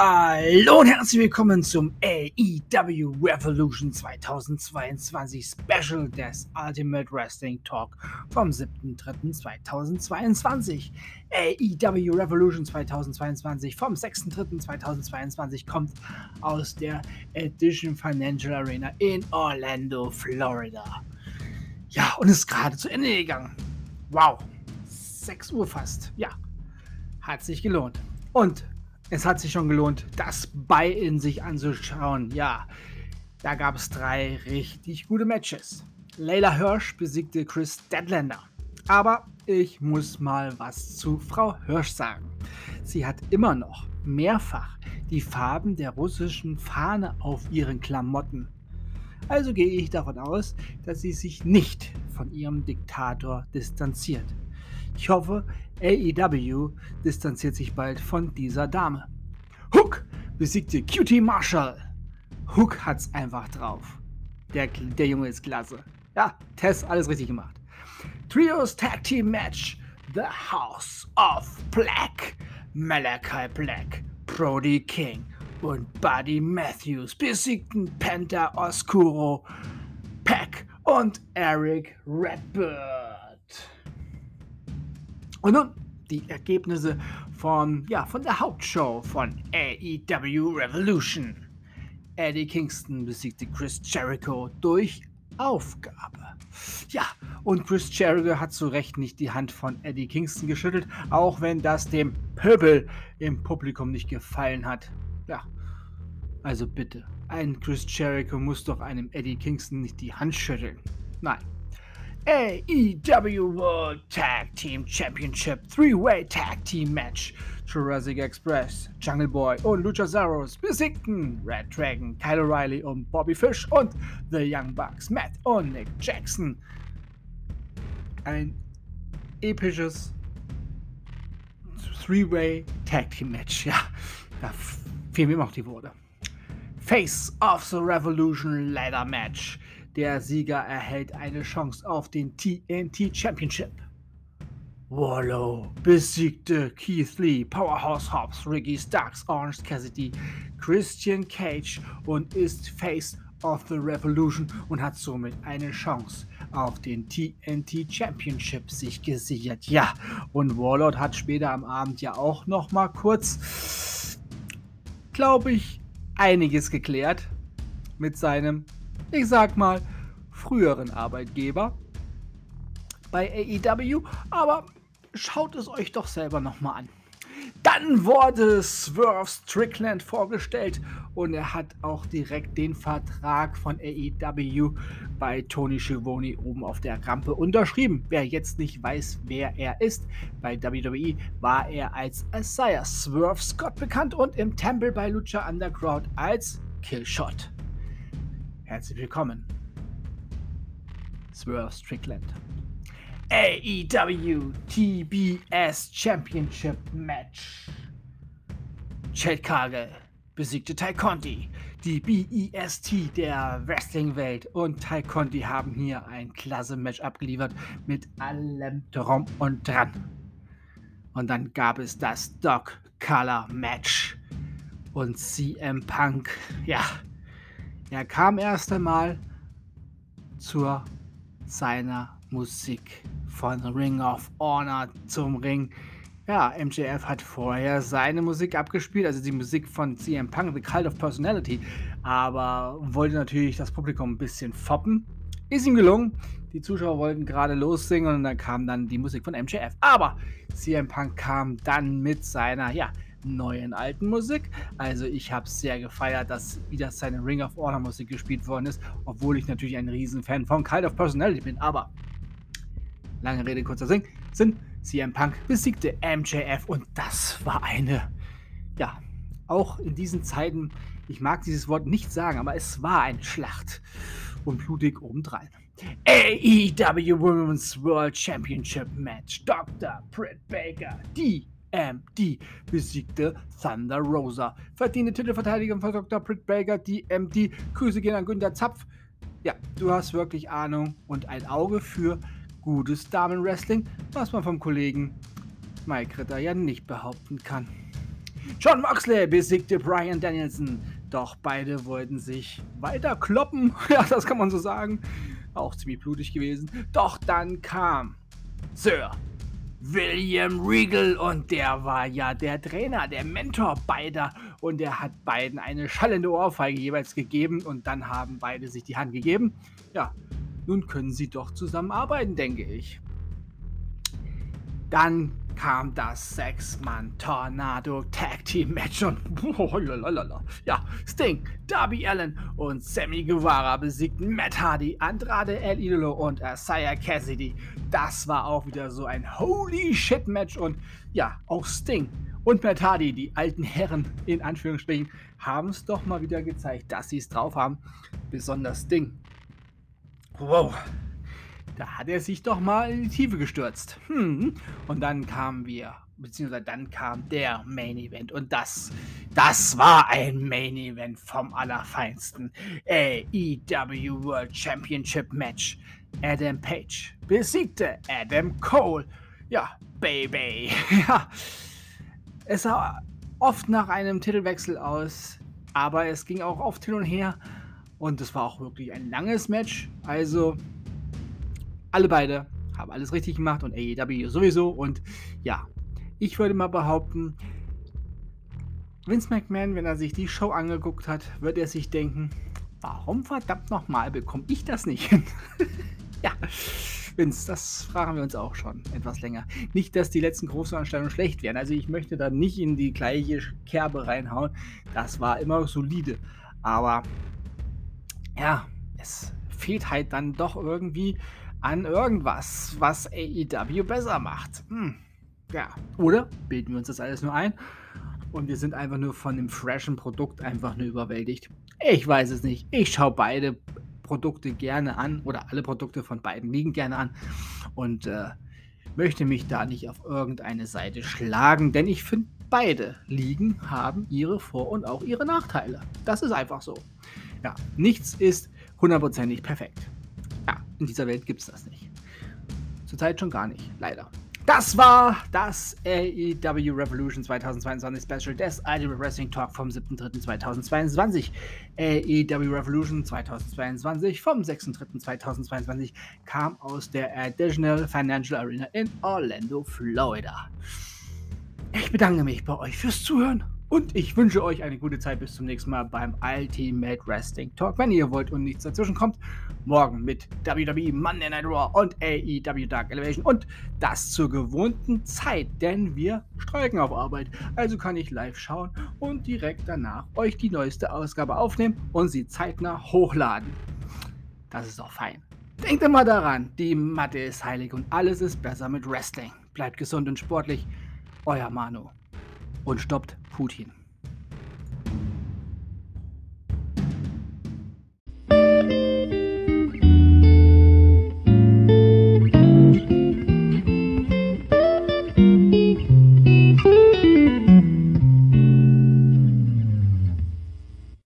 Hallo und herzlich willkommen zum AEW Revolution 2022 Special des Ultimate Wrestling Talk vom 7.3.2022. AEW Revolution 2022 vom 6.3.2022 kommt aus der Edition Financial Arena in Orlando, Florida. Ja, und ist gerade zu Ende gegangen. Wow, 6 Uhr fast. Ja, hat sich gelohnt. Und es hat sich schon gelohnt, das bei in sich anzuschauen. Ja, da gab es drei richtig gute Matches. Layla Hirsch besiegte Chris Deadlander. Aber ich muss mal was zu Frau Hirsch sagen. Sie hat immer noch mehrfach die Farben der russischen Fahne auf ihren Klamotten. Also gehe ich davon aus, dass sie sich nicht von ihrem Diktator distanziert. Ich hoffe, AEW distanziert sich bald von dieser Dame. Hook besiegte Cutie Marshall. Hook hat's einfach drauf. Der, der Junge ist klasse. Ja, Tess, alles richtig gemacht. Trios Tag Team Match. The House of Black. Malachi Black, Brody King und Buddy Matthews besiegten Penta Oscuro, Pack und Eric Redbird. Und nun die Ergebnisse von, ja, von der Hauptshow von AEW Revolution. Eddie Kingston besiegte Chris Jericho durch Aufgabe. Ja, und Chris Jericho hat zu Recht nicht die Hand von Eddie Kingston geschüttelt, auch wenn das dem Pöbel im Publikum nicht gefallen hat. Ja, also bitte, ein Chris Jericho muss doch einem Eddie Kingston nicht die Hand schütteln. Nein, AEW World Tag Team Championship Three-Way Tag Team Match. Jurassic Express, Jungle Boy und Luchasaurus besiegten Red Dragon, Kyle O'Reilly und Bobby Fish und The Young Bucks, Matt und Nick Jackson. Ein episches Three-Way Tag Team Match. Ja, da fehlen mir immer die Worte. Face of the Revolution Ladder Match. Der Sieger erhält eine Chance auf den TNT Championship. Wallow besiegte Keith Lee, Powerhouse Hobbs, Ricky Starks, Orange Cassidy, Christian Cage und ist Face of the Revolution und hat somit eine Chance auf den TNT Championship sich gesichert. Ja, und Warlord hat später am Abend ja auch noch mal kurz, glaube ich, einiges geklärt mit seinem ich sag mal, früheren Arbeitgeber bei AEW, aber schaut es euch doch selber nochmal an. Dann wurde Swerve Strickland vorgestellt und er hat auch direkt den Vertrag von AEW bei Tony Schiavone oben auf der Rampe unterschrieben. Wer jetzt nicht weiß, wer er ist, bei WWE war er als Isaiah Swerve Scott bekannt und im Temple bei Lucha Underground als Killshot. Herzlich willkommen. Swerve Strickland. AEW TBS Championship Match. Chad Kage besiegte Ty Conti, die BEST der Wrestling-Welt. Und Ty Conti haben hier ein klasse Match abgeliefert mit allem Drum und Dran. Und dann gab es das Dog Color Match. Und CM Punk, ja, er kam erst einmal zu seiner Musik von Ring of Honor zum Ring. Ja, MJF hat vorher seine Musik abgespielt, also die Musik von CM Punk, The Cult of Personality, aber wollte natürlich das Publikum ein bisschen foppen. Ist ihm gelungen. Die Zuschauer wollten gerade lossingen und dann kam dann die Musik von MJF. Aber CM Punk kam dann mit seiner, ja, neuen alten Musik. Also ich habe sehr gefeiert, dass wieder seine Ring of Honor Musik gespielt worden ist, obwohl ich natürlich ein Riesenfan von Kind of Personality bin. Aber lange Rede, kurzer Sinn, Sinn CM Punk besiegte MJF und das war eine, ja, auch in diesen Zeiten, ich mag dieses Wort nicht sagen, aber es war eine Schlacht und blutig obendrein. AEW Women's World Championship Match. Dr. Britt Baker, die MD besiegte Thunder Rosa. Verdiente Titelverteidigung von Dr. Britt Baker, die MD. Grüße gehen an Günter Zapf. Ja, du hast wirklich Ahnung und ein Auge für gutes Damenwrestling, was man vom Kollegen Mike Ritter ja nicht behaupten kann. John Moxley besiegte Brian Danielson. Doch beide wollten sich weiter kloppen. Ja, das kann man so sagen. Auch ziemlich blutig gewesen. Doch dann kam Sir William Regal und der war ja der Trainer, der Mentor beider und er hat beiden eine schallende Ohrfeige jeweils gegeben und dann haben beide sich die Hand gegeben. Ja, nun können sie doch zusammenarbeiten, denke ich. Dann kam das Sechs-Mann-Tornado Tag Team Match und oh, lalalala. ja, Sting, Darby Allen und Sammy Guevara besiegten Matt Hardy, Andrade El Idolo und Isaiah Cassidy. Das war auch wieder so ein Holy Shit Match und ja, auch Sting und Matt Hardy, die alten Herren in Anführungsstrichen, haben es doch mal wieder gezeigt, dass sie es drauf haben. Besonders Sting. Wow, da hat er sich doch mal in die Tiefe gestürzt. Hm. Und dann kamen wir, beziehungsweise dann kam der Main Event. Und das, das war ein Main Event vom Allerfeinsten. AEW World Championship Match. Adam Page besiegte Adam Cole. Ja, Baby. ja. Es sah oft nach einem Titelwechsel aus, aber es ging auch oft hin und her. Und es war auch wirklich ein langes Match. Also alle beide haben alles richtig gemacht und AEW sowieso. Und ja, ich würde mal behaupten, Vince McMahon, wenn er sich die Show angeguckt hat, wird er sich denken, warum verdammt nochmal bekomme ich das nicht hin? ja, Vince, das fragen wir uns auch schon etwas länger. Nicht, dass die letzten Großveranstaltungen schlecht wären. Also ich möchte da nicht in die gleiche Kerbe reinhauen. Das war immer solide. Aber ja, es fehlt halt dann doch irgendwie an irgendwas, was AEW besser macht. Hm. Ja, oder bilden wir uns das alles nur ein und wir sind einfach nur von dem freshen Produkt einfach nur überwältigt. Ich weiß es nicht. Ich schaue beide Produkte gerne an oder alle Produkte von beiden liegen gerne an und äh, möchte mich da nicht auf irgendeine Seite schlagen, denn ich finde, beide Ligen haben ihre Vor- und auch ihre Nachteile. Das ist einfach so. Ja, nichts ist hundertprozentig perfekt. In dieser Welt gibt es das nicht. Zurzeit schon gar nicht, leider. Das war das AEW Revolution 2022 Special des IW Wrestling Talk vom 7.3.2022. AEW Revolution 2022 vom 6.3.2022 kam aus der Additional Financial Arena in Orlando, Florida. Ich bedanke mich bei euch fürs Zuhören und ich wünsche euch eine gute Zeit bis zum nächsten Mal beim Ultimate Wrestling Talk, wenn ihr wollt und nichts dazwischen kommt. Morgen mit WWE Monday Night Raw und AEW Dark Elevation und das zur gewohnten Zeit, denn wir streiken auf Arbeit. Also kann ich live schauen und direkt danach euch die neueste Ausgabe aufnehmen und sie zeitnah hochladen. Das ist doch fein. Denkt immer daran, die Mathe ist heilig und alles ist besser mit Wrestling. Bleibt gesund und sportlich. Euer Manu. Und stoppt Putin.